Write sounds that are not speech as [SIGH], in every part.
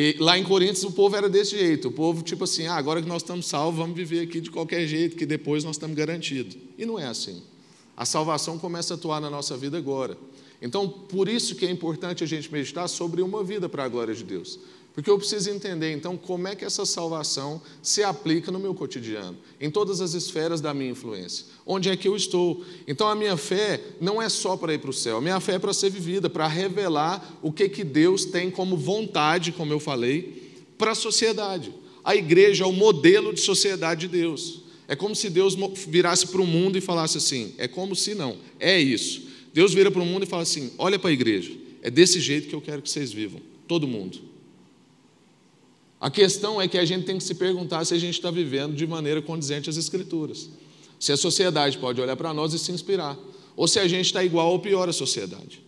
E lá em Coríntios o povo era desse jeito. O povo, tipo assim, ah, agora que nós estamos salvos, vamos viver aqui de qualquer jeito, que depois nós estamos garantidos. E não é assim. A salvação começa a atuar na nossa vida agora. Então, por isso que é importante a gente meditar sobre uma vida para a glória de Deus. Porque eu preciso entender, então, como é que essa salvação se aplica no meu cotidiano, em todas as esferas da minha influência. Onde é que eu estou? Então, a minha fé não é só para ir para o céu, a minha fé é para ser vivida, para revelar o que, que Deus tem como vontade, como eu falei, para a sociedade. A igreja é o modelo de sociedade de Deus. É como se Deus virasse para o mundo e falasse assim: é como se não, é isso. Deus vira para o mundo e fala assim: olha para a igreja, é desse jeito que eu quero que vocês vivam, todo mundo. A questão é que a gente tem que se perguntar se a gente está vivendo de maneira condizente às Escrituras. Se a sociedade pode olhar para nós e se inspirar, ou se a gente está igual ou pior à sociedade.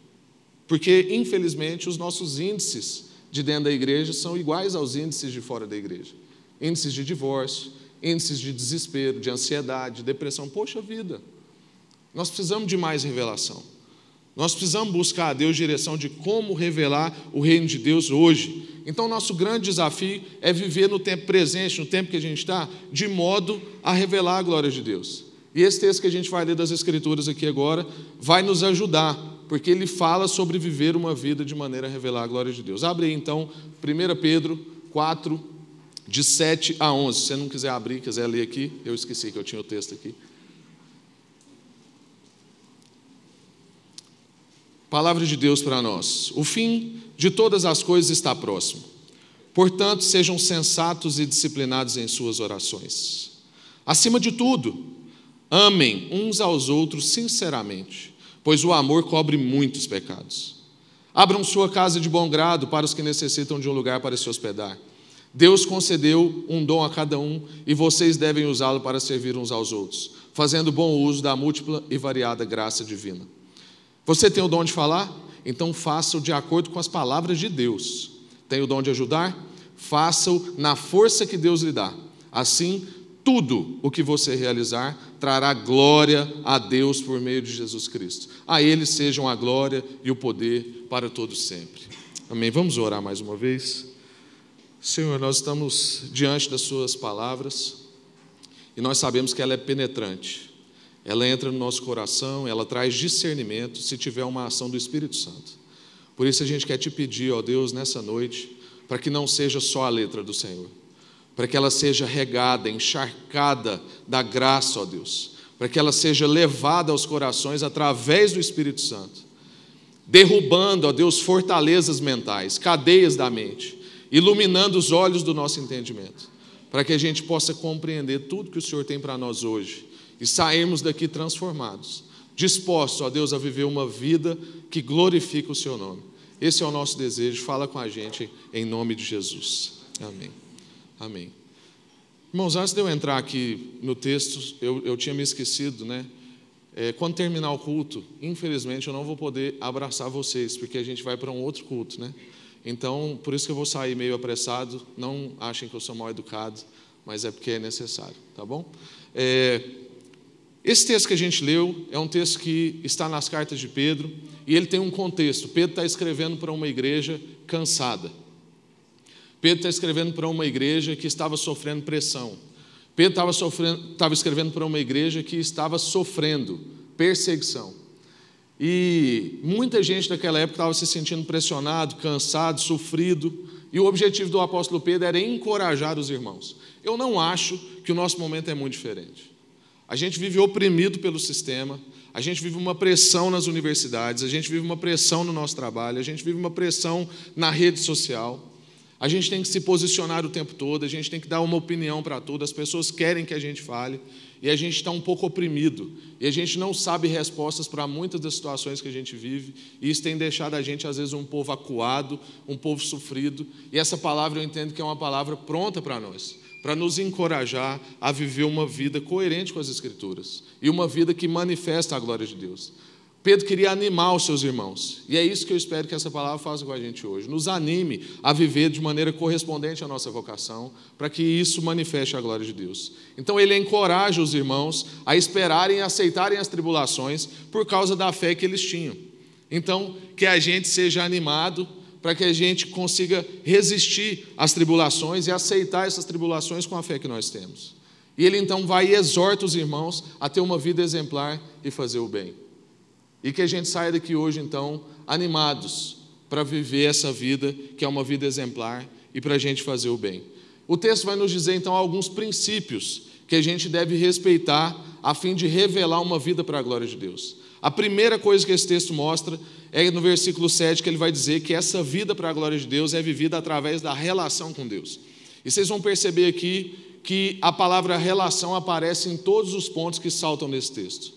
Porque, infelizmente, os nossos índices de dentro da igreja são iguais aos índices de fora da igreja índices de divórcio, índices de desespero, de ansiedade, depressão. Poxa vida, nós precisamos de mais revelação. Nós precisamos buscar a Deus direção de como revelar o reino de Deus hoje. Então, nosso grande desafio é viver no tempo presente, no tempo que a gente está, de modo a revelar a glória de Deus. E esse texto que a gente vai ler das Escrituras aqui agora vai nos ajudar, porque ele fala sobre viver uma vida de maneira a revelar a glória de Deus. Abre aí então, 1 Pedro 4, de 7 a 11. Se você não quiser abrir, quiser ler aqui, eu esqueci que eu tinha o texto aqui. Palavra de Deus para nós. O fim de todas as coisas está próximo. Portanto, sejam sensatos e disciplinados em suas orações. Acima de tudo, amem uns aos outros sinceramente, pois o amor cobre muitos pecados. Abram sua casa de bom grado para os que necessitam de um lugar para se hospedar. Deus concedeu um dom a cada um e vocês devem usá-lo para servir uns aos outros, fazendo bom uso da múltipla e variada graça divina. Você tem o dom de falar? Então faça-o de acordo com as palavras de Deus. Tem o dom de ajudar? Faça-o na força que Deus lhe dá. Assim, tudo o que você realizar trará glória a Deus por meio de Jesus Cristo. A Ele sejam a glória e o poder para todos sempre. Amém. Vamos orar mais uma vez. Senhor, nós estamos diante das Suas palavras e nós sabemos que ela é penetrante ela entra no nosso coração, ela traz discernimento se tiver uma ação do Espírito Santo. Por isso a gente quer te pedir, ó Deus, nessa noite, para que não seja só a letra do Senhor, para que ela seja regada, encharcada da graça, ó Deus, para que ela seja levada aos corações através do Espírito Santo, derrubando, ó Deus, fortalezas mentais, cadeias da mente, iluminando os olhos do nosso entendimento, para que a gente possa compreender tudo que o Senhor tem para nós hoje e sairmos daqui transformados, dispostos, ó Deus, a viver uma vida que glorifica o Seu nome. Esse é o nosso desejo. Fala com a gente em nome de Jesus. Amém. Amém. Irmãos, antes de eu entrar aqui no texto, eu, eu tinha me esquecido, né? É, quando terminar o culto, infelizmente eu não vou poder abraçar vocês, porque a gente vai para um outro culto, né? Então, por isso que eu vou sair meio apressado. Não achem que eu sou mal educado, mas é porque é necessário, tá bom? É, esse texto que a gente leu é um texto que está nas cartas de Pedro e ele tem um contexto. Pedro está escrevendo para uma igreja cansada. Pedro está escrevendo para uma igreja que estava sofrendo pressão. Pedro estava, sofrendo, estava escrevendo para uma igreja que estava sofrendo perseguição. E muita gente naquela época estava se sentindo pressionado, cansado, sofrido. E o objetivo do apóstolo Pedro era encorajar os irmãos. Eu não acho que o nosso momento é muito diferente. A gente vive oprimido pelo sistema, a gente vive uma pressão nas universidades, a gente vive uma pressão no nosso trabalho, a gente vive uma pressão na rede social. A gente tem que se posicionar o tempo todo, a gente tem que dar uma opinião para tudo, as pessoas querem que a gente fale, e a gente está um pouco oprimido, e a gente não sabe respostas para muitas das situações que a gente vive, e isso tem deixado a gente, às vezes, um povo acuado, um povo sofrido, e essa palavra eu entendo que é uma palavra pronta para nós para nos encorajar a viver uma vida coerente com as Escrituras e uma vida que manifesta a glória de Deus. Pedro queria animar os seus irmãos, e é isso que eu espero que essa palavra faça com a gente hoje. Nos anime a viver de maneira correspondente à nossa vocação, para que isso manifeste a glória de Deus. Então, ele encoraja os irmãos a esperarem e aceitarem as tribulações por causa da fé que eles tinham. Então, que a gente seja animado para que a gente consiga resistir às tribulações e aceitar essas tribulações com a fé que nós temos. E ele então vai e exorta os irmãos a ter uma vida exemplar e fazer o bem. E que a gente saia daqui hoje, então, animados para viver essa vida, que é uma vida exemplar, e para a gente fazer o bem. O texto vai nos dizer, então, alguns princípios que a gente deve respeitar a fim de revelar uma vida para a glória de Deus. A primeira coisa que esse texto mostra é no versículo 7 que ele vai dizer que essa vida para a glória de Deus é vivida através da relação com Deus. E vocês vão perceber aqui que a palavra relação aparece em todos os pontos que saltam nesse texto.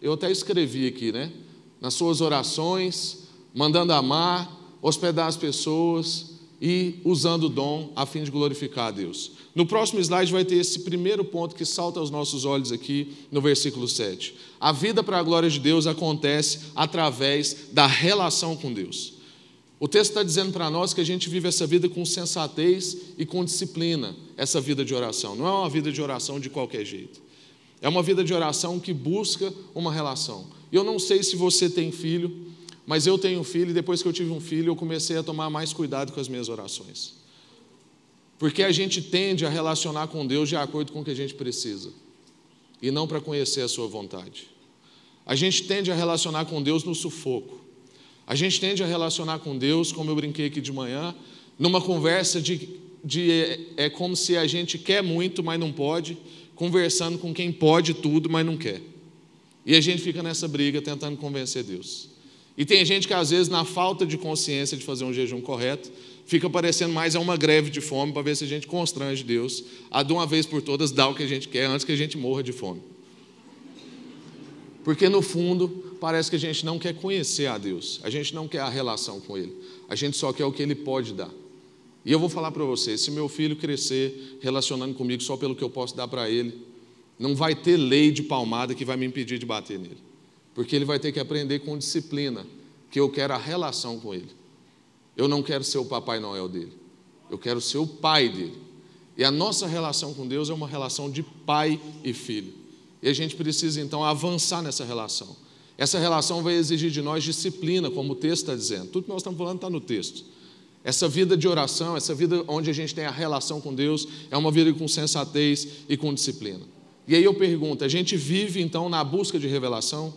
Eu até escrevi aqui, né? Nas suas orações, mandando amar, hospedar as pessoas e usando o dom a fim de glorificar a Deus. No próximo slide vai ter esse primeiro ponto que salta aos nossos olhos aqui no versículo 7. A vida para a glória de Deus acontece através da relação com Deus. O texto está dizendo para nós que a gente vive essa vida com sensatez e com disciplina, essa vida de oração. Não é uma vida de oração de qualquer jeito. É uma vida de oração que busca uma relação. Eu não sei se você tem filho, mas eu tenho filho e depois que eu tive um filho, eu comecei a tomar mais cuidado com as minhas orações. Porque a gente tende a relacionar com Deus de acordo com o que a gente precisa, e não para conhecer a Sua vontade. A gente tende a relacionar com Deus no sufoco. A gente tende a relacionar com Deus, como eu brinquei aqui de manhã, numa conversa de, de é, é como se a gente quer muito, mas não pode, conversando com quem pode tudo, mas não quer. E a gente fica nessa briga tentando convencer Deus. E tem gente que, às vezes, na falta de consciência de fazer um jejum correto, fica parecendo mais a uma greve de fome para ver se a gente constrange Deus a, de uma vez por todas, dar o que a gente quer antes que a gente morra de fome. Porque, no fundo, parece que a gente não quer conhecer a Deus, a gente não quer a relação com Ele, a gente só quer o que Ele pode dar. E eu vou falar para vocês: se meu filho crescer relacionando comigo só pelo que eu posso dar para ele, não vai ter lei de palmada que vai me impedir de bater nele porque ele vai ter que aprender com disciplina que eu quero a relação com ele. Eu não quero ser o Papai Noel dele, eu quero ser o pai dele. E a nossa relação com Deus é uma relação de pai e filho. E a gente precisa então avançar nessa relação. Essa relação vai exigir de nós disciplina, como o texto está dizendo. Tudo que nós estamos falando está no texto. Essa vida de oração, essa vida onde a gente tem a relação com Deus, é uma vida com sensatez e com disciplina. E aí eu pergunto: a gente vive então na busca de revelação?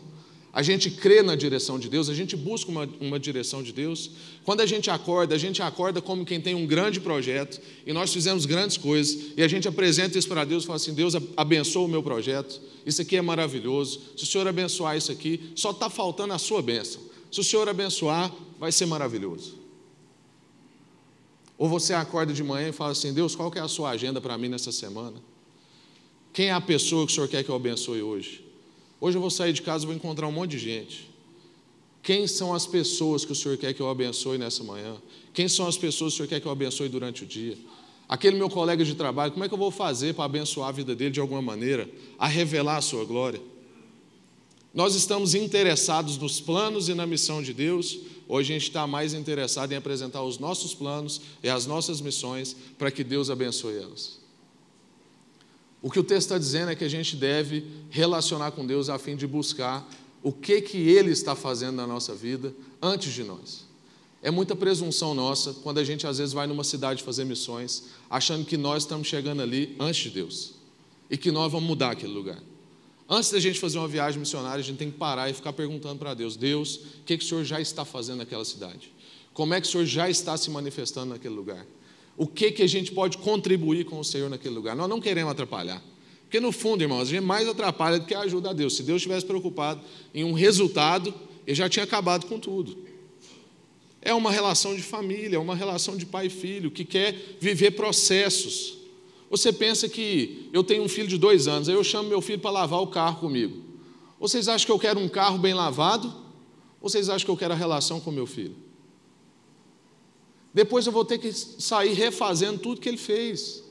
A gente crê na direção de Deus, a gente busca uma, uma direção de Deus. Quando a gente acorda, a gente acorda como quem tem um grande projeto e nós fizemos grandes coisas e a gente apresenta isso para Deus e fala assim: Deus abençoa o meu projeto, isso aqui é maravilhoso. Se o Senhor abençoar isso aqui, só está faltando a sua bênção. Se o Senhor abençoar, vai ser maravilhoso. Ou você acorda de manhã e fala assim: Deus, qual que é a sua agenda para mim nessa semana? Quem é a pessoa que o Senhor quer que eu abençoe hoje? Hoje eu vou sair de casa e vou encontrar um monte de gente. Quem são as pessoas que o Senhor quer que eu abençoe nessa manhã? Quem são as pessoas que o Senhor quer que eu abençoe durante o dia? Aquele meu colega de trabalho, como é que eu vou fazer para abençoar a vida dele de alguma maneira, a revelar a sua glória? Nós estamos interessados nos planos e na missão de Deus, hoje a gente está mais interessado em apresentar os nossos planos e as nossas missões para que Deus abençoe elas. O que o texto está dizendo é que a gente deve relacionar com Deus a fim de buscar o que, que Ele está fazendo na nossa vida antes de nós. É muita presunção nossa quando a gente às vezes vai numa cidade fazer missões, achando que nós estamos chegando ali antes de Deus e que nós vamos mudar aquele lugar. Antes da gente fazer uma viagem missionária, a gente tem que parar e ficar perguntando para Deus: Deus, o que, que o Senhor já está fazendo naquela cidade? Como é que o Senhor já está se manifestando naquele lugar? O que, que a gente pode contribuir com o Senhor naquele lugar. Nós não queremos atrapalhar. Porque no fundo, irmãos, a gente mais atrapalha do que ajuda a Deus. Se Deus estivesse preocupado em um resultado, ele já tinha acabado com tudo. É uma relação de família, é uma relação de pai e filho, que quer viver processos. Você pensa que eu tenho um filho de dois anos, aí eu chamo meu filho para lavar o carro comigo. Vocês acham que eu quero um carro bem lavado? Ou vocês acham que eu quero a relação com meu filho? Depois eu vou ter que sair refazendo tudo que ele fez.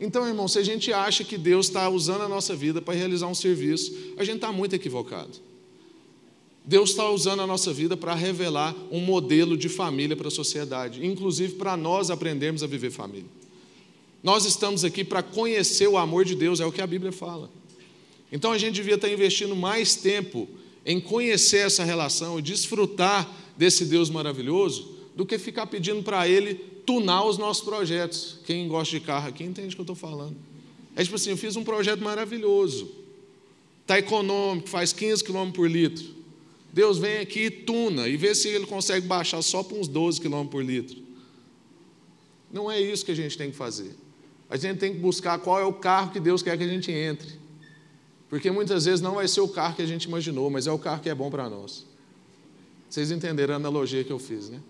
Então, irmão, se a gente acha que Deus está usando a nossa vida para realizar um serviço, a gente está muito equivocado. Deus está usando a nossa vida para revelar um modelo de família para a sociedade, inclusive para nós aprendermos a viver família. Nós estamos aqui para conhecer o amor de Deus, é o que a Bíblia fala. Então a gente devia estar investindo mais tempo em conhecer essa relação e desfrutar desse Deus maravilhoso do que ficar pedindo para Ele tunar os nossos projetos. Quem gosta de carro aqui entende o que eu estou falando. É tipo assim: eu fiz um projeto maravilhoso, está econômico, faz 15 km por litro. Deus vem aqui e tuna e vê se ele consegue baixar só para uns 12 km por litro. Não é isso que a gente tem que fazer. A gente tem que buscar qual é o carro que Deus quer que a gente entre. Porque muitas vezes não vai ser o carro que a gente imaginou, mas é o carro que é bom para nós. Vocês entenderam a analogia que eu fiz, né?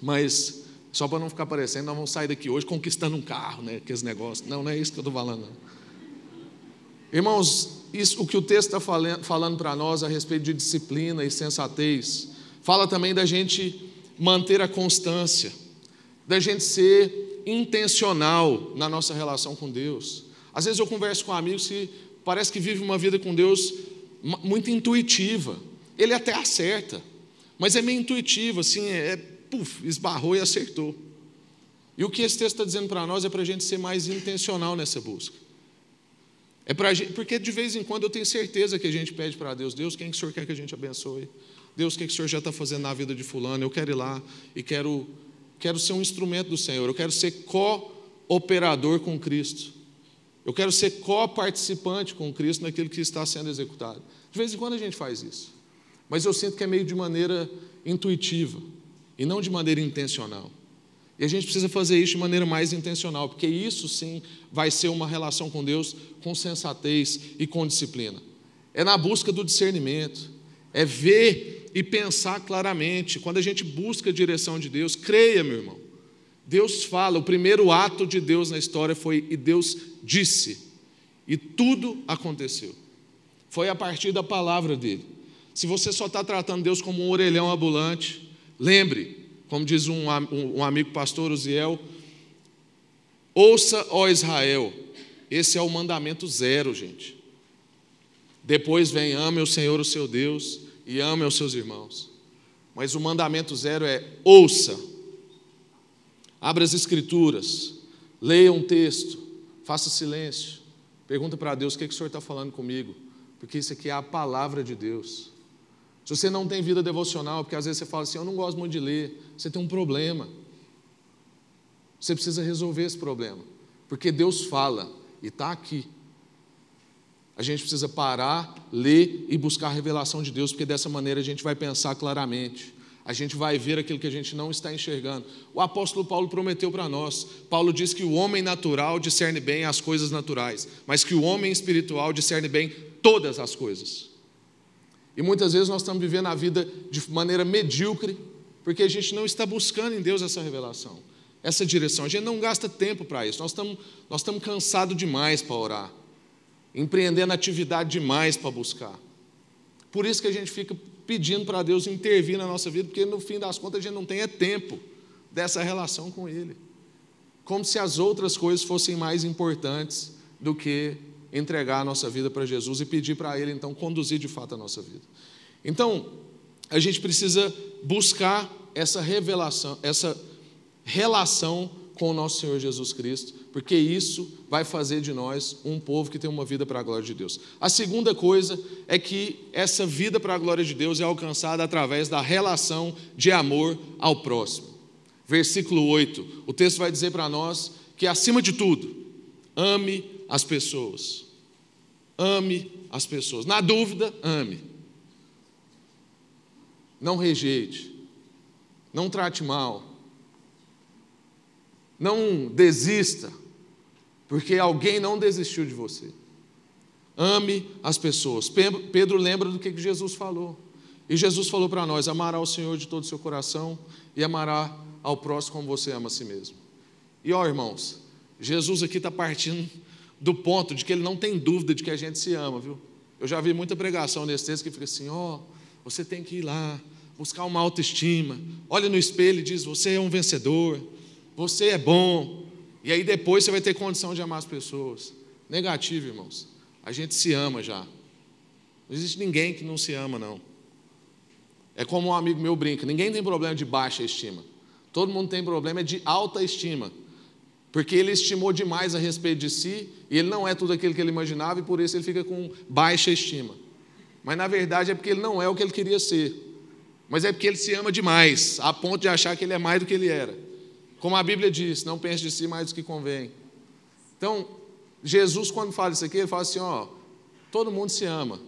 Mas, só para não ficar parecendo, nós vamos sair daqui hoje conquistando um carro, né? Aqueles negócios. Não, não é isso que eu estou falando. Não. Irmãos, isso, o que o texto está falando, para nós a respeito de disciplina e sensatez, fala também da gente manter a constância, da gente ser intencional na nossa relação com Deus. Às vezes eu converso com amigos que parece que vivem uma vida com Deus muito intuitiva. Ele até acerta, mas é meio intuitivo, assim, é, puf, esbarrou e acertou. E o que esse texto está dizendo para nós é para a gente ser mais intencional nessa busca. É pra gente, porque de vez em quando eu tenho certeza que a gente pede para Deus, Deus, quem que o Senhor quer que a gente abençoe? Deus, o que, que o Senhor já está fazendo na vida de fulano? Eu quero ir lá e quero, quero ser um instrumento do Senhor, eu quero ser co-operador com Cristo. Eu quero ser co-participante com Cristo naquilo que está sendo executado. De vez em quando a gente faz isso. Mas eu sinto que é meio de maneira intuitiva e não de maneira intencional. E a gente precisa fazer isso de maneira mais intencional, porque isso sim vai ser uma relação com Deus com sensatez e com disciplina. É na busca do discernimento, é ver e pensar claramente. Quando a gente busca a direção de Deus, creia, meu irmão. Deus fala, o primeiro ato de Deus na história foi e Deus disse, e tudo aconteceu. Foi a partir da palavra dele. Se você só está tratando Deus como um orelhão ambulante, Lembre, como diz um, um amigo pastor Uziel, ouça, ó Israel, esse é o mandamento zero, gente. Depois vem, ame o Senhor, o seu Deus, e ame os seus irmãos. Mas o mandamento zero é ouça, abra as escrituras, leia um texto, faça silêncio, pergunta para Deus o que, que o Senhor está falando comigo, porque isso aqui é a palavra de Deus. Se você não tem vida devocional, porque às vezes você fala assim, eu não gosto muito de ler, você tem um problema. Você precisa resolver esse problema, porque Deus fala e está aqui. A gente precisa parar, ler e buscar a revelação de Deus, porque dessa maneira a gente vai pensar claramente. A gente vai ver aquilo que a gente não está enxergando. O apóstolo Paulo prometeu para nós. Paulo diz que o homem natural discerne bem as coisas naturais, mas que o homem espiritual discerne bem todas as coisas. E muitas vezes nós estamos vivendo a vida de maneira medíocre, porque a gente não está buscando em Deus essa revelação, essa direção. A gente não gasta tempo para isso. Nós estamos, nós estamos cansados demais para orar, empreendendo atividade demais para buscar. Por isso que a gente fica pedindo para Deus intervir na nossa vida, porque no fim das contas a gente não tem é tempo dessa relação com Ele. Como se as outras coisas fossem mais importantes do que entregar a nossa vida para Jesus e pedir para Ele, então, conduzir de fato a nossa vida. Então, a gente precisa buscar essa revelação, essa relação com o nosso Senhor Jesus Cristo, porque isso vai fazer de nós um povo que tem uma vida para a glória de Deus. A segunda coisa é que essa vida para a glória de Deus é alcançada através da relação de amor ao próximo. Versículo 8, o texto vai dizer para nós que, acima de tudo, ame as pessoas. Ame as pessoas. Na dúvida, ame. Não rejeite. Não trate mal. Não desista, porque alguém não desistiu de você. Ame as pessoas. Pedro lembra do que Jesus falou. E Jesus falou para nós: amará o Senhor de todo o seu coração e amará ao próximo como você ama a si mesmo. E ó, irmãos, Jesus aqui está partindo do ponto de que ele não tem dúvida de que a gente se ama, viu? Eu já vi muita pregação nesse texto que fica assim: ó, oh, você tem que ir lá, buscar uma autoestima, olha no espelho e diz: você é um vencedor, você é bom, e aí depois você vai ter condição de amar as pessoas. Negativo, irmãos. A gente se ama já. Não existe ninguém que não se ama, não. É como um amigo meu brinca: ninguém tem problema de baixa estima. Todo mundo tem problema de alta estima. Porque ele estimou demais a respeito de si, e ele não é tudo aquilo que ele imaginava, e por isso ele fica com baixa estima. Mas na verdade é porque ele não é o que ele queria ser. mas é porque ele se ama demais, a ponto de achar que ele é mais do que ele era. Como a Bíblia diz, não pense de si mais do que convém. Então, Jesus, quando fala isso aqui, ele fala assim: ó, todo mundo se ama.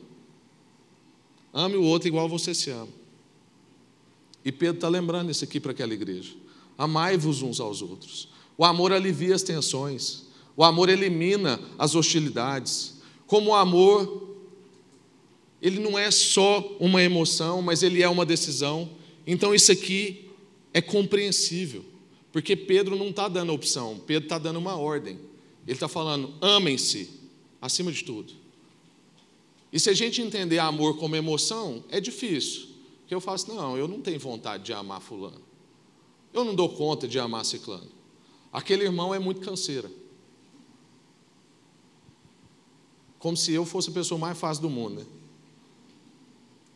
Ame o outro igual você se ama. E Pedro está lembrando isso aqui para aquela igreja. Amai-vos uns aos outros. O amor alivia as tensões. O amor elimina as hostilidades. Como o amor ele não é só uma emoção, mas ele é uma decisão. Então isso aqui é compreensível, porque Pedro não está dando opção, Pedro está dando uma ordem. Ele está falando: amem-se acima de tudo. E se a gente entender amor como emoção, é difícil. Porque eu faço, não, eu não tenho vontade de amar fulano. Eu não dou conta de amar ciclano. Aquele irmão é muito canseira. Como se eu fosse a pessoa mais fácil do mundo, né?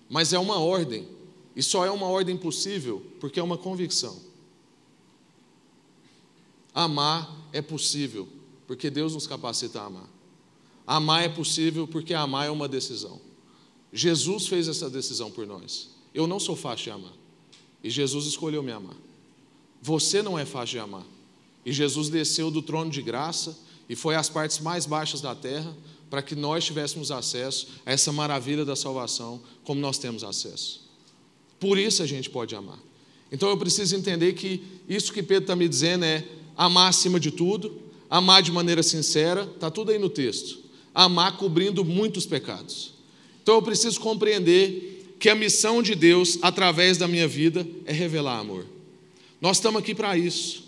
Mas é uma ordem, e só é uma ordem possível porque é uma convicção. Amar é possível, porque Deus nos capacita a amar. Amar é possível porque amar é uma decisão. Jesus fez essa decisão por nós. Eu não sou fácil de amar, e Jesus escolheu me amar. Você não é fácil de amar, e Jesus desceu do trono de graça e foi às partes mais baixas da terra para que nós tivéssemos acesso a essa maravilha da salvação, como nós temos acesso. Por isso a gente pode amar. Então eu preciso entender que isso que Pedro está me dizendo é amar acima de tudo, amar de maneira sincera, está tudo aí no texto. Amar cobrindo muitos pecados. Então eu preciso compreender que a missão de Deus através da minha vida é revelar amor. Nós estamos aqui para isso.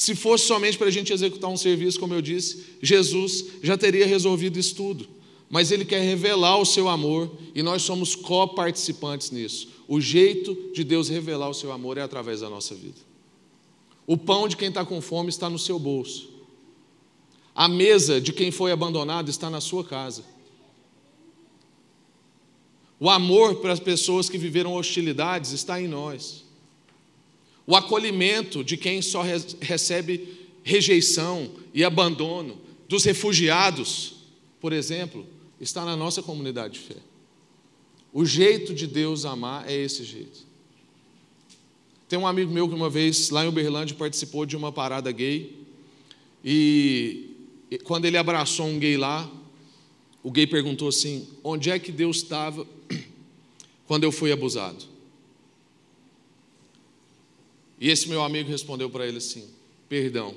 Se fosse somente para a gente executar um serviço, como eu disse, Jesus já teria resolvido isso tudo. Mas Ele quer revelar o seu amor e nós somos coparticipantes nisso. O jeito de Deus revelar o seu amor é através da nossa vida. O pão de quem está com fome está no seu bolso. A mesa de quem foi abandonado está na sua casa. O amor para as pessoas que viveram hostilidades está em nós. O acolhimento de quem só recebe rejeição e abandono, dos refugiados, por exemplo, está na nossa comunidade de fé. O jeito de Deus amar é esse jeito. Tem um amigo meu que uma vez lá em Uberlândia participou de uma parada gay e quando ele abraçou um gay lá, o gay perguntou assim: onde é que Deus estava [CLEARS THROAT] quando eu fui abusado? E esse meu amigo respondeu para ele assim: Perdão,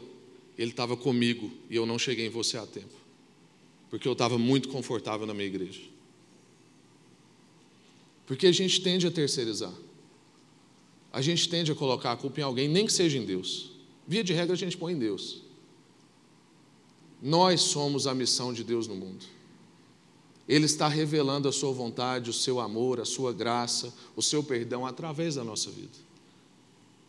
ele estava comigo e eu não cheguei em você a tempo, porque eu estava muito confortável na minha igreja. Porque a gente tende a terceirizar, a gente tende a colocar a culpa em alguém, nem que seja em Deus. Via de regra, a gente põe em Deus. Nós somos a missão de Deus no mundo. Ele está revelando a sua vontade, o seu amor, a sua graça, o seu perdão através da nossa vida.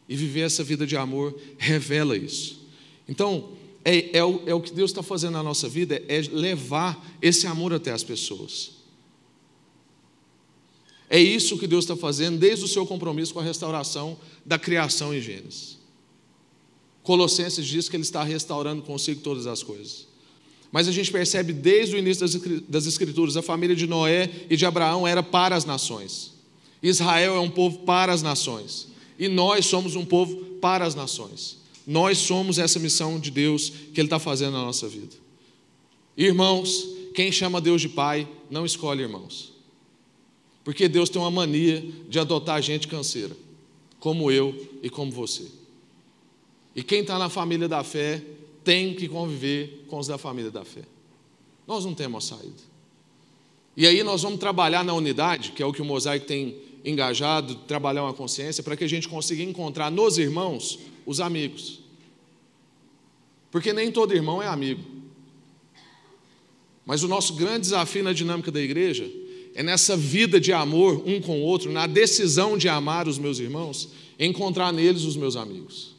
E viver essa vida de amor revela isso. Então, é, é, o, é o que Deus está fazendo na nossa vida, é levar esse amor até as pessoas. É isso que Deus está fazendo desde o seu compromisso com a restauração da criação em Gênesis. Colossenses diz que Ele está restaurando consigo todas as coisas. Mas a gente percebe desde o início das Escrituras, a família de Noé e de Abraão era para as nações. Israel é um povo para as nações. E nós somos um povo para as nações. Nós somos essa missão de Deus que Ele está fazendo na nossa vida. Irmãos, quem chama Deus de Pai, não escolhe irmãos. Porque Deus tem uma mania de adotar gente canseira, como eu e como você. E quem está na família da fé tem que conviver com os da família da fé. Nós não temos saída. E aí nós vamos trabalhar na unidade, que é o que o mosaico tem engajado, trabalhar uma consciência, para que a gente consiga encontrar nos irmãos os amigos. Porque nem todo irmão é amigo. Mas o nosso grande desafio na dinâmica da igreja é nessa vida de amor um com o outro, na decisão de amar os meus irmãos, encontrar neles os meus amigos.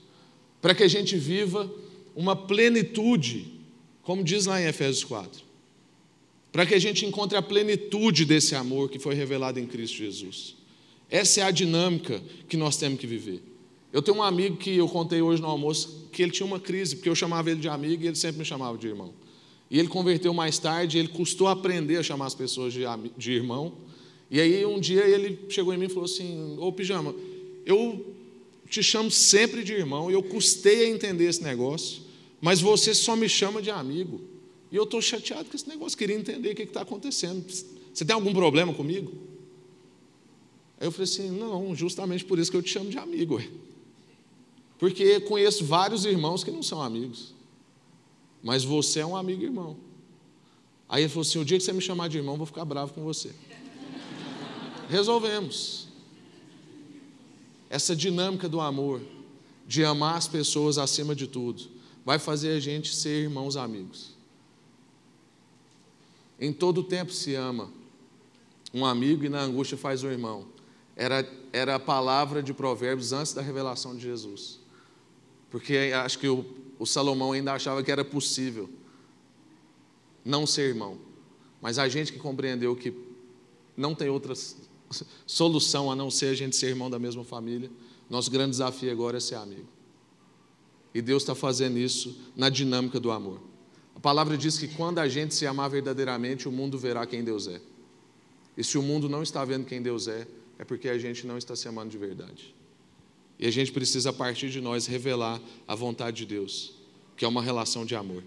Para que a gente viva uma plenitude, como diz lá em Efésios 4. Para que a gente encontre a plenitude desse amor que foi revelado em Cristo Jesus. Essa é a dinâmica que nós temos que viver. Eu tenho um amigo que eu contei hoje no almoço que ele tinha uma crise, porque eu chamava ele de amigo e ele sempre me chamava de irmão. E ele converteu mais tarde, ele custou aprender a chamar as pessoas de, de irmão, E aí um dia ele chegou em mim e falou assim: Ô Pijama, eu te chamo sempre de irmão, e eu custei a entender esse negócio, mas você só me chama de amigo. E eu estou chateado com esse negócio, queria entender o que está acontecendo. Você tem algum problema comigo? Aí eu falei assim: não, justamente por isso que eu te chamo de amigo. Porque conheço vários irmãos que não são amigos, mas você é um amigo irmão. Aí ele falou assim: o dia que você me chamar de irmão, eu vou ficar bravo com você. Resolvemos. Essa dinâmica do amor, de amar as pessoas acima de tudo, vai fazer a gente ser irmãos amigos. Em todo tempo se ama um amigo e na angústia faz o irmão. Era, era a palavra de Provérbios antes da revelação de Jesus. Porque acho que o, o Salomão ainda achava que era possível não ser irmão. Mas a gente que compreendeu que não tem outra solução a não ser a gente ser irmão da mesma família, nosso grande desafio agora é ser amigo. E Deus está fazendo isso na dinâmica do amor. A palavra diz que quando a gente se amar verdadeiramente, o mundo verá quem Deus é. E se o mundo não está vendo quem Deus é, é porque a gente não está se amando de verdade. E a gente precisa, a partir de nós, revelar a vontade de Deus, que é uma relação de amor.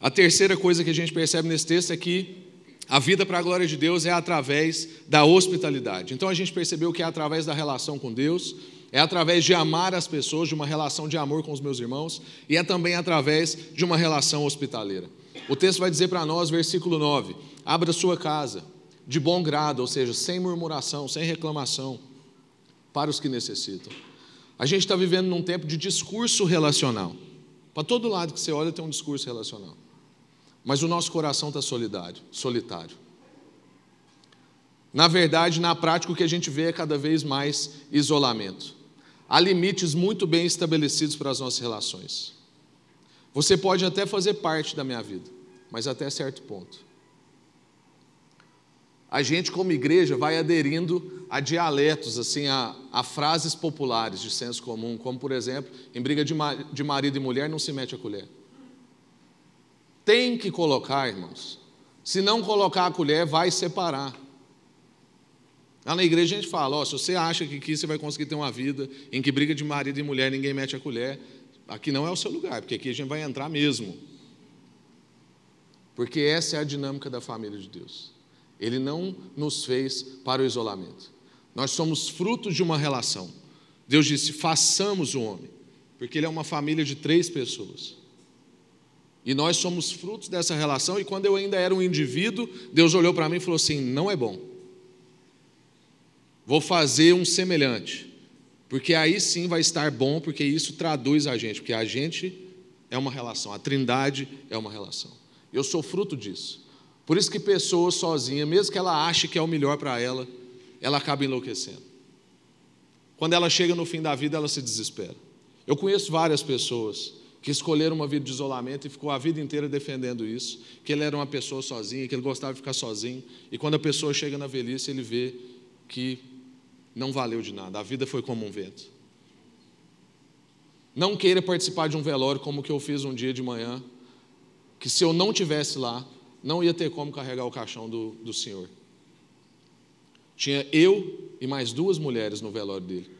A terceira coisa que a gente percebe nesse texto é que a vida para a glória de Deus é através da hospitalidade. Então a gente percebeu que é através da relação com Deus, é através de amar as pessoas, de uma relação de amor com os meus irmãos, e é também através de uma relação hospitaleira. O texto vai dizer para nós, versículo 9: abra sua casa de bom grado, ou seja, sem murmuração, sem reclamação, para os que necessitam. A gente está vivendo num tempo de discurso relacional. Para todo lado que você olha tem um discurso relacional. Mas o nosso coração está solidário, solitário. Na verdade, na prática, o que a gente vê é cada vez mais isolamento. Há limites muito bem estabelecidos para as nossas relações. Você pode até fazer parte da minha vida, mas até certo ponto. A gente, como igreja, vai aderindo a dialetos, assim, a, a frases populares de senso comum, como, por exemplo, em briga de, de marido e mulher não se mete a colher. Tem que colocar, irmãos. Se não colocar a colher, vai separar. Lá na igreja a gente fala: ó, se você acha que aqui você vai conseguir ter uma vida em que briga de marido e mulher ninguém mete a colher, aqui não é o seu lugar, porque aqui a gente vai entrar mesmo. Porque essa é a dinâmica da família de Deus. Ele não nos fez para o isolamento. Nós somos frutos de uma relação. Deus disse: façamos o homem, porque ele é uma família de três pessoas. E nós somos frutos dessa relação, e quando eu ainda era um indivíduo, Deus olhou para mim e falou assim: não é bom. Vou fazer um semelhante, porque aí sim vai estar bom, porque isso traduz a gente, porque a gente é uma relação, a trindade é uma relação. Eu sou fruto disso. Por isso que pessoas sozinhas, mesmo que ela ache que é o melhor para ela, ela acaba enlouquecendo. Quando ela chega no fim da vida, ela se desespera. Eu conheço várias pessoas que escolheram uma vida de isolamento e ficou a vida inteira defendendo isso, que ele era uma pessoa sozinha, que ele gostava de ficar sozinho, e quando a pessoa chega na velhice, ele vê que não valeu de nada, a vida foi como um vento. Não queira participar de um velório como o que eu fiz um dia de manhã, que se eu não tivesse lá, não ia ter como carregar o caixão do, do senhor. Tinha eu e mais duas mulheres no velório dele.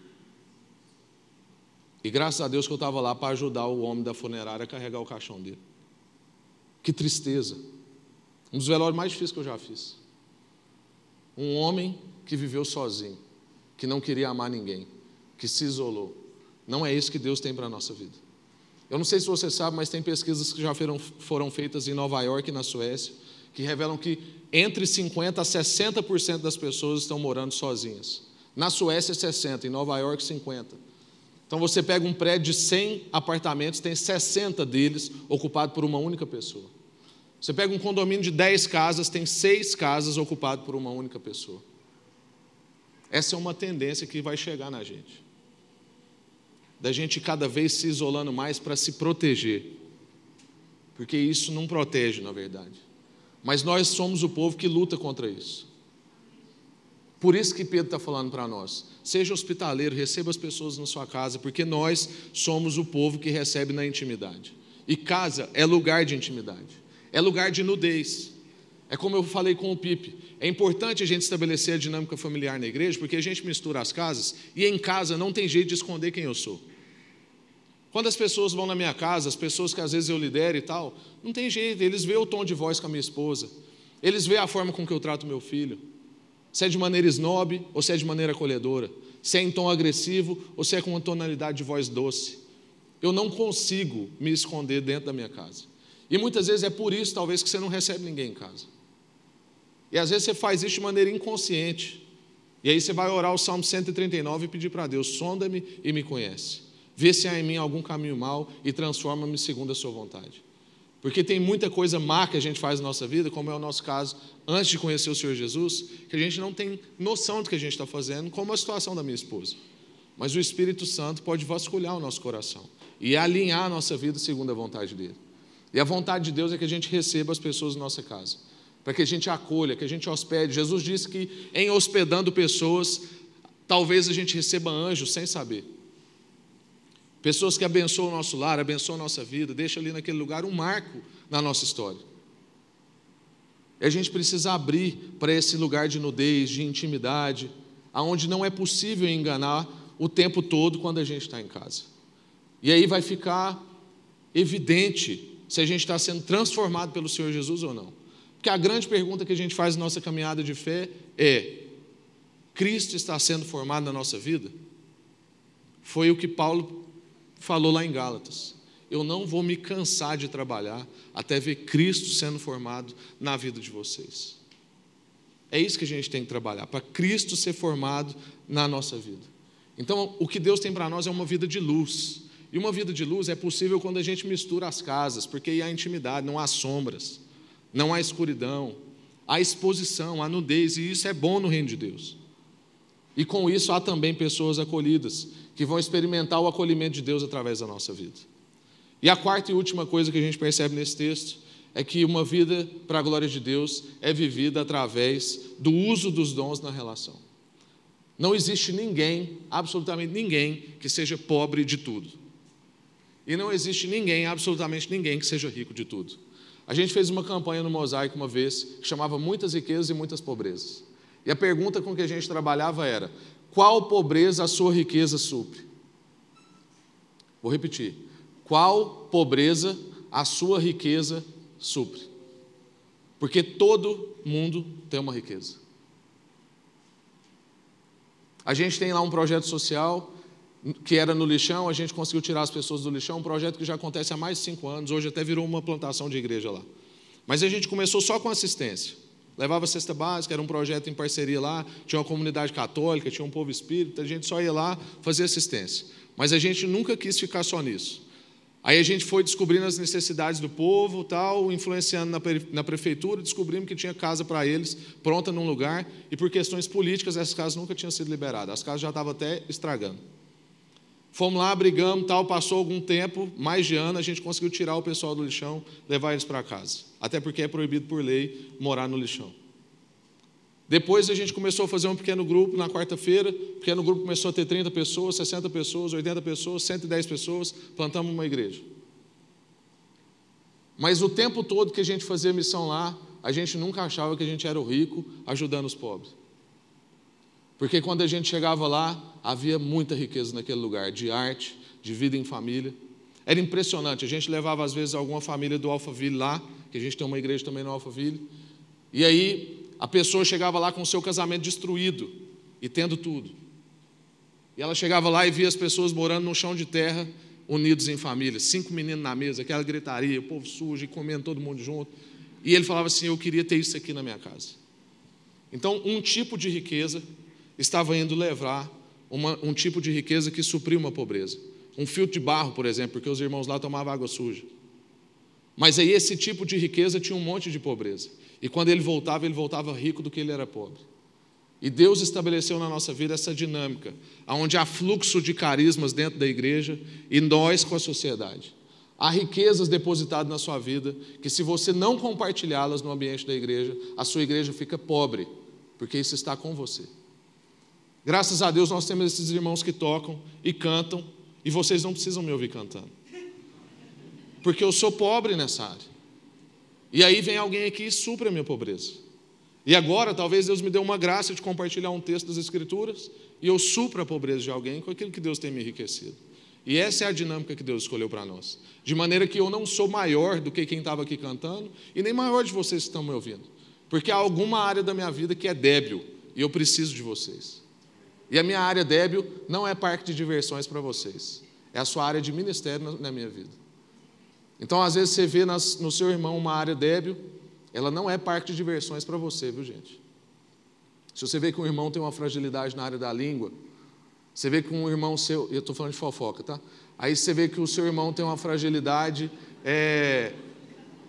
E graças a Deus que eu estava lá para ajudar o homem da funerária a carregar o caixão dele. Que tristeza. Um dos velórios mais difíceis que eu já fiz. Um homem que viveu sozinho, que não queria amar ninguém, que se isolou. Não é isso que Deus tem para a nossa vida. Eu não sei se você sabe, mas tem pesquisas que já foram, foram feitas em Nova York e na Suécia, que revelam que entre 50% a 60% das pessoas estão morando sozinhas. Na Suécia, 60%, em Nova York, 50%. Então você pega um prédio de 100 apartamentos, tem 60 deles ocupados por uma única pessoa. Você pega um condomínio de 10 casas, tem 6 casas ocupadas por uma única pessoa. Essa é uma tendência que vai chegar na gente da gente cada vez se isolando mais para se proteger. Porque isso não protege, na verdade. Mas nós somos o povo que luta contra isso. Por isso que Pedro está falando para nós: seja hospitaleiro, receba as pessoas na sua casa, porque nós somos o povo que recebe na intimidade. E casa é lugar de intimidade, é lugar de nudez. É como eu falei com o Pipe. É importante a gente estabelecer a dinâmica familiar na igreja, porque a gente mistura as casas e em casa não tem jeito de esconder quem eu sou. Quando as pessoas vão na minha casa, as pessoas que às vezes eu lidero e tal, não tem jeito, eles veem o tom de voz com a minha esposa, eles veem a forma com que eu trato meu filho. Se é de maneira snob ou se é de maneira acolhedora, se é em tom agressivo ou se é com uma tonalidade de voz doce. Eu não consigo me esconder dentro da minha casa. E muitas vezes é por isso, talvez, que você não recebe ninguém em casa. E às vezes você faz isso de maneira inconsciente. E aí você vai orar o Salmo 139 e pedir para Deus: sonda-me e me conhece. Vê se há em mim algum caminho mau e transforma-me segundo a sua vontade. Porque tem muita coisa má que a gente faz na nossa vida, como é o nosso caso, antes de conhecer o Senhor Jesus, que a gente não tem noção do que a gente está fazendo, como a situação da minha esposa. Mas o Espírito Santo pode vasculhar o nosso coração e alinhar a nossa vida segundo a vontade dele. E a vontade de Deus é que a gente receba as pessoas na nossa casa para que a gente acolha, que a gente hospede. Jesus disse que em hospedando pessoas, talvez a gente receba anjos sem saber. Pessoas que abençoam o nosso lar, abençoam a nossa vida, deixam ali naquele lugar um marco na nossa história. E a gente precisa abrir para esse lugar de nudez, de intimidade, aonde não é possível enganar o tempo todo quando a gente está em casa. E aí vai ficar evidente se a gente está sendo transformado pelo Senhor Jesus ou não. Porque a grande pergunta que a gente faz na nossa caminhada de fé é: Cristo está sendo formado na nossa vida? Foi o que Paulo falou lá em Gálatas. Eu não vou me cansar de trabalhar até ver Cristo sendo formado na vida de vocês. É isso que a gente tem que trabalhar, para Cristo ser formado na nossa vida. Então, o que Deus tem para nós é uma vida de luz. E uma vida de luz é possível quando a gente mistura as casas, porque aí há intimidade, não há sombras não há escuridão, há exposição, há nudez, e isso é bom no reino de Deus. E com isso há também pessoas acolhidas, que vão experimentar o acolhimento de Deus através da nossa vida. E a quarta e última coisa que a gente percebe nesse texto é que uma vida para a glória de Deus é vivida através do uso dos dons na relação. Não existe ninguém, absolutamente ninguém, que seja pobre de tudo. E não existe ninguém, absolutamente ninguém, que seja rico de tudo. A gente fez uma campanha no Mosaico uma vez que chamava Muitas Riquezas e Muitas Pobrezas. E a pergunta com que a gente trabalhava era: qual pobreza a sua riqueza supre? Vou repetir: qual pobreza a sua riqueza supre? Porque todo mundo tem uma riqueza. A gente tem lá um projeto social que era no lixão, a gente conseguiu tirar as pessoas do lixão, um projeto que já acontece há mais de cinco anos, hoje até virou uma plantação de igreja lá. Mas a gente começou só com assistência. Levava cesta básica, era um projeto em parceria lá, tinha uma comunidade católica, tinha um povo espírita, a gente só ia lá fazer assistência. Mas a gente nunca quis ficar só nisso. Aí a gente foi descobrindo as necessidades do povo, tal, influenciando na, na prefeitura, descobrimos que tinha casa para eles, pronta num lugar, e por questões políticas essas casas nunca tinham sido liberadas, as casas já estavam até estragando. Fomos lá, brigamos, tal, passou algum tempo, mais de ano, a gente conseguiu tirar o pessoal do lixão, levar eles para casa. Até porque é proibido por lei morar no lixão. Depois a gente começou a fazer um pequeno grupo na quarta-feira. O pequeno grupo começou a ter 30 pessoas, 60 pessoas, 80 pessoas, 110 pessoas. Plantamos uma igreja. Mas o tempo todo que a gente fazia missão lá, a gente nunca achava que a gente era o rico ajudando os pobres. Porque quando a gente chegava lá, havia muita riqueza naquele lugar, de arte, de vida em família. Era impressionante. A gente levava, às vezes, alguma família do Alphaville lá, que a gente tem uma igreja também no Alphaville. E aí, a pessoa chegava lá com o seu casamento destruído e tendo tudo. E ela chegava lá e via as pessoas morando no chão de terra, unidos em família. Cinco meninos na mesa, aquela gritaria, o povo sujo e comendo todo mundo junto. E ele falava assim: Eu queria ter isso aqui na minha casa. Então, um tipo de riqueza estava indo levar uma, um tipo de riqueza que supriu uma pobreza. Um filtro de barro, por exemplo, porque os irmãos lá tomavam água suja. Mas aí esse tipo de riqueza tinha um monte de pobreza. E quando ele voltava, ele voltava rico do que ele era pobre. E Deus estabeleceu na nossa vida essa dinâmica, onde há fluxo de carismas dentro da igreja e nós com a sociedade. Há riquezas depositadas na sua vida que, se você não compartilhá-las no ambiente da igreja, a sua igreja fica pobre, porque isso está com você. Graças a Deus nós temos esses irmãos que tocam e cantam, e vocês não precisam me ouvir cantando. Porque eu sou pobre nessa área. E aí vem alguém aqui e supra a minha pobreza. E agora, talvez Deus me dê uma graça de compartilhar um texto das Escrituras e eu supra a pobreza de alguém com aquilo que Deus tem me enriquecido. E essa é a dinâmica que Deus escolheu para nós. De maneira que eu não sou maior do que quem estava aqui cantando e nem maior de vocês que estão me ouvindo. Porque há alguma área da minha vida que é débil e eu preciso de vocês. E a minha área débil não é parque de diversões para vocês, é a sua área de ministério na minha vida. Então, às vezes, você vê no seu irmão uma área débil, ela não é parque de diversões para você, viu, gente? Se você vê que um irmão tem uma fragilidade na área da língua, você vê que um irmão seu, eu estou falando de fofoca, tá? Aí você vê que o seu irmão tem uma fragilidade é,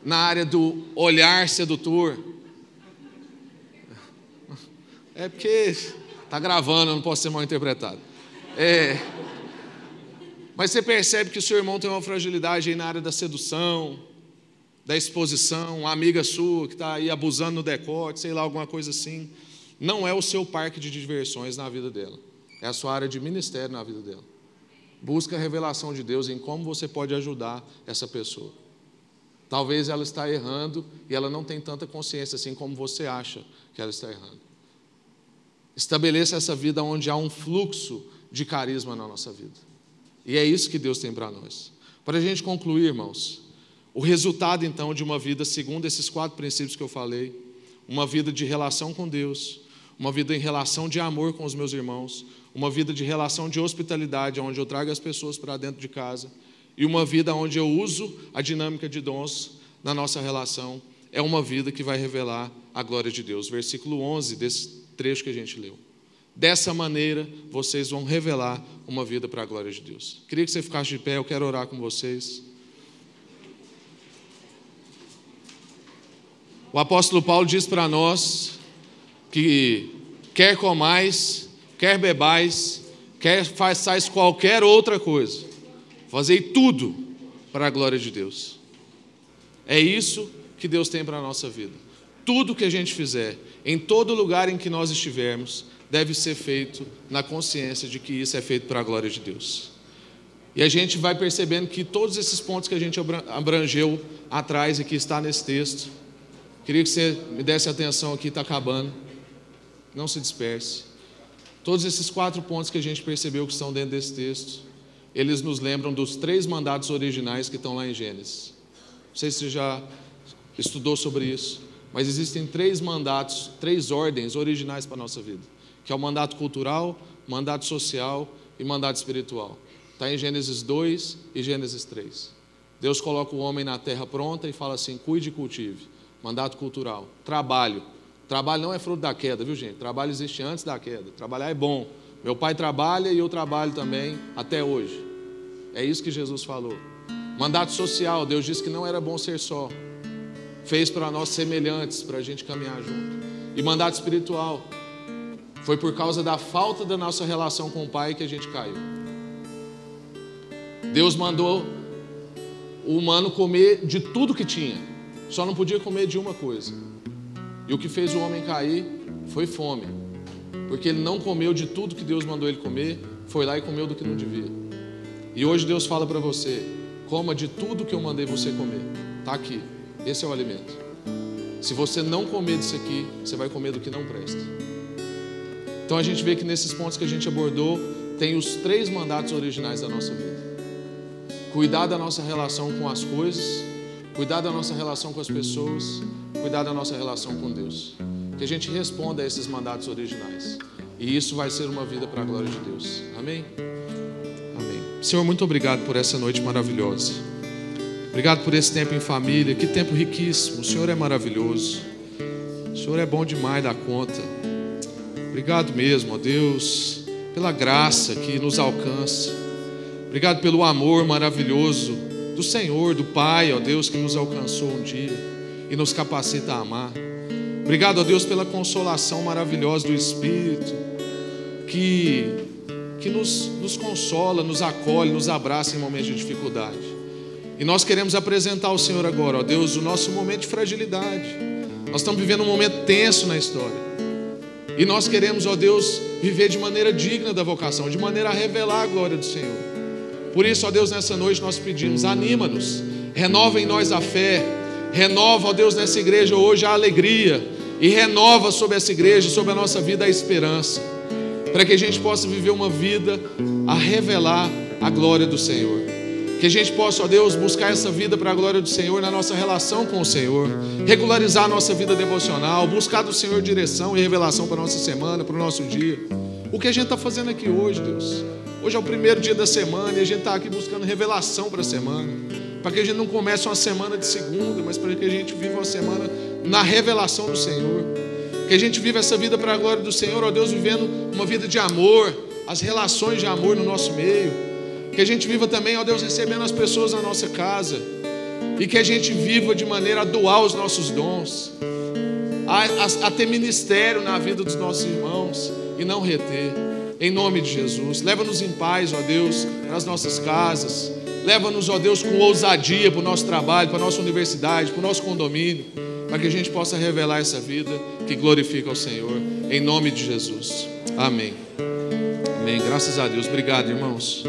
na área do olhar sedutor. É porque está gravando, não posso ser mal interpretado. É, mas você percebe que o seu irmão tem uma fragilidade aí na área da sedução, da exposição, uma amiga sua que está aí abusando no decote, sei lá, alguma coisa assim. Não é o seu parque de diversões na vida dela. É a sua área de ministério na vida dela. Busca a revelação de Deus em como você pode ajudar essa pessoa. Talvez ela está errando e ela não tem tanta consciência assim como você acha que ela está errando. Estabeleça essa vida onde há um fluxo de carisma na nossa vida. E é isso que Deus tem para nós. Para a gente concluir, irmãos, o resultado então de uma vida segundo esses quatro princípios que eu falei, uma vida de relação com Deus, uma vida em relação de amor com os meus irmãos, uma vida de relação de hospitalidade, onde eu trago as pessoas para dentro de casa, e uma vida onde eu uso a dinâmica de dons na nossa relação, é uma vida que vai revelar a glória de Deus. Versículo 11 desse trecho que a gente leu. Dessa maneira, vocês vão revelar uma vida para a glória de Deus. Queria que você ficasse de pé, eu quero orar com vocês. O apóstolo Paulo diz para nós que quer comais, quer bebais, quer façais qualquer outra coisa, fazei tudo para a glória de Deus. É isso que Deus tem para a nossa vida. Tudo que a gente fizer, em todo lugar em que nós estivermos, deve ser feito na consciência de que isso é feito para a glória de Deus. E a gente vai percebendo que todos esses pontos que a gente abrangeu atrás e que está nesse texto, queria que você me desse atenção aqui, está acabando não se disperse. Todos esses quatro pontos que a gente percebeu que estão dentro desse texto, eles nos lembram dos três mandatos originais que estão lá em Gênesis. Não sei se você já estudou sobre isso, mas existem três mandatos, três ordens originais para a nossa vida, que é o mandato cultural, mandato social e mandato espiritual. Está em Gênesis 2 e Gênesis 3. Deus coloca o homem na terra pronta e fala assim: cuide e cultive. Mandato cultural. Trabalho Trabalho não é fruto da queda, viu gente? Trabalho existe antes da queda. Trabalhar é bom. Meu pai trabalha e eu trabalho também até hoje. É isso que Jesus falou. Mandato social, Deus disse que não era bom ser só. Fez para nós semelhantes, para a gente caminhar junto. E mandato espiritual. Foi por causa da falta da nossa relação com o Pai que a gente caiu. Deus mandou o humano comer de tudo que tinha, só não podia comer de uma coisa e o que fez o homem cair foi fome, porque ele não comeu de tudo que Deus mandou ele comer, foi lá e comeu do que não devia. E hoje Deus fala para você: coma de tudo que eu mandei você comer. Está aqui, esse é o alimento. Se você não comer disso aqui, você vai comer do que não presta. Então a gente vê que nesses pontos que a gente abordou, tem os três mandatos originais da nossa vida: cuidar da nossa relação com as coisas, cuidar da nossa relação com as pessoas cuidar da nossa relação com Deus. Que a gente responda a esses mandatos originais. E isso vai ser uma vida para a glória de Deus. Amém? Amém. Senhor, muito obrigado por essa noite maravilhosa. Obrigado por esse tempo em família. Que tempo riquíssimo. O Senhor é maravilhoso. O Senhor é bom demais da conta. Obrigado mesmo, ó Deus, pela graça que nos alcança. Obrigado pelo amor maravilhoso do Senhor, do Pai, ó Deus, que nos alcançou um dia e nos capacita a amar. Obrigado, ó Deus, pela consolação maravilhosa do Espírito, que, que nos, nos consola, nos acolhe, nos abraça em momentos de dificuldade. E nós queremos apresentar ao Senhor agora, ó Deus, o nosso momento de fragilidade. Nós estamos vivendo um momento tenso na história. E nós queremos, ó Deus, viver de maneira digna da vocação, de maneira a revelar a glória do Senhor. Por isso, ó Deus, nessa noite nós pedimos, anima-nos, renova em nós a fé, Renova, ó Deus, nessa igreja hoje a alegria e renova sobre essa igreja, sobre a nossa vida a esperança, para que a gente possa viver uma vida a revelar a glória do Senhor. Que a gente possa, ó Deus, buscar essa vida para a glória do Senhor na nossa relação com o Senhor, regularizar a nossa vida devocional, buscar do Senhor direção e revelação para a nossa semana, para o nosso dia. O que a gente está fazendo aqui hoje, Deus? Hoje é o primeiro dia da semana e a gente está aqui buscando revelação para a semana. Para que a gente não comece uma semana de segunda, mas para que a gente viva uma semana na revelação do Senhor. Que a gente viva essa vida para a glória do Senhor, ó Deus, vivendo uma vida de amor, as relações de amor no nosso meio. Que a gente viva também, ó Deus, recebendo as pessoas na nossa casa. E que a gente viva de maneira a doar os nossos dons, a, a, a ter ministério na vida dos nossos irmãos e não reter. Em nome de Jesus. Leva-nos em paz, ó Deus, nas nossas casas. Leva-nos, ó Deus, com ousadia para o nosso trabalho, para a nossa universidade, para o nosso condomínio, para que a gente possa revelar essa vida que glorifica ao Senhor. Em nome de Jesus. Amém. Amém. Graças a Deus. Obrigado, irmãos.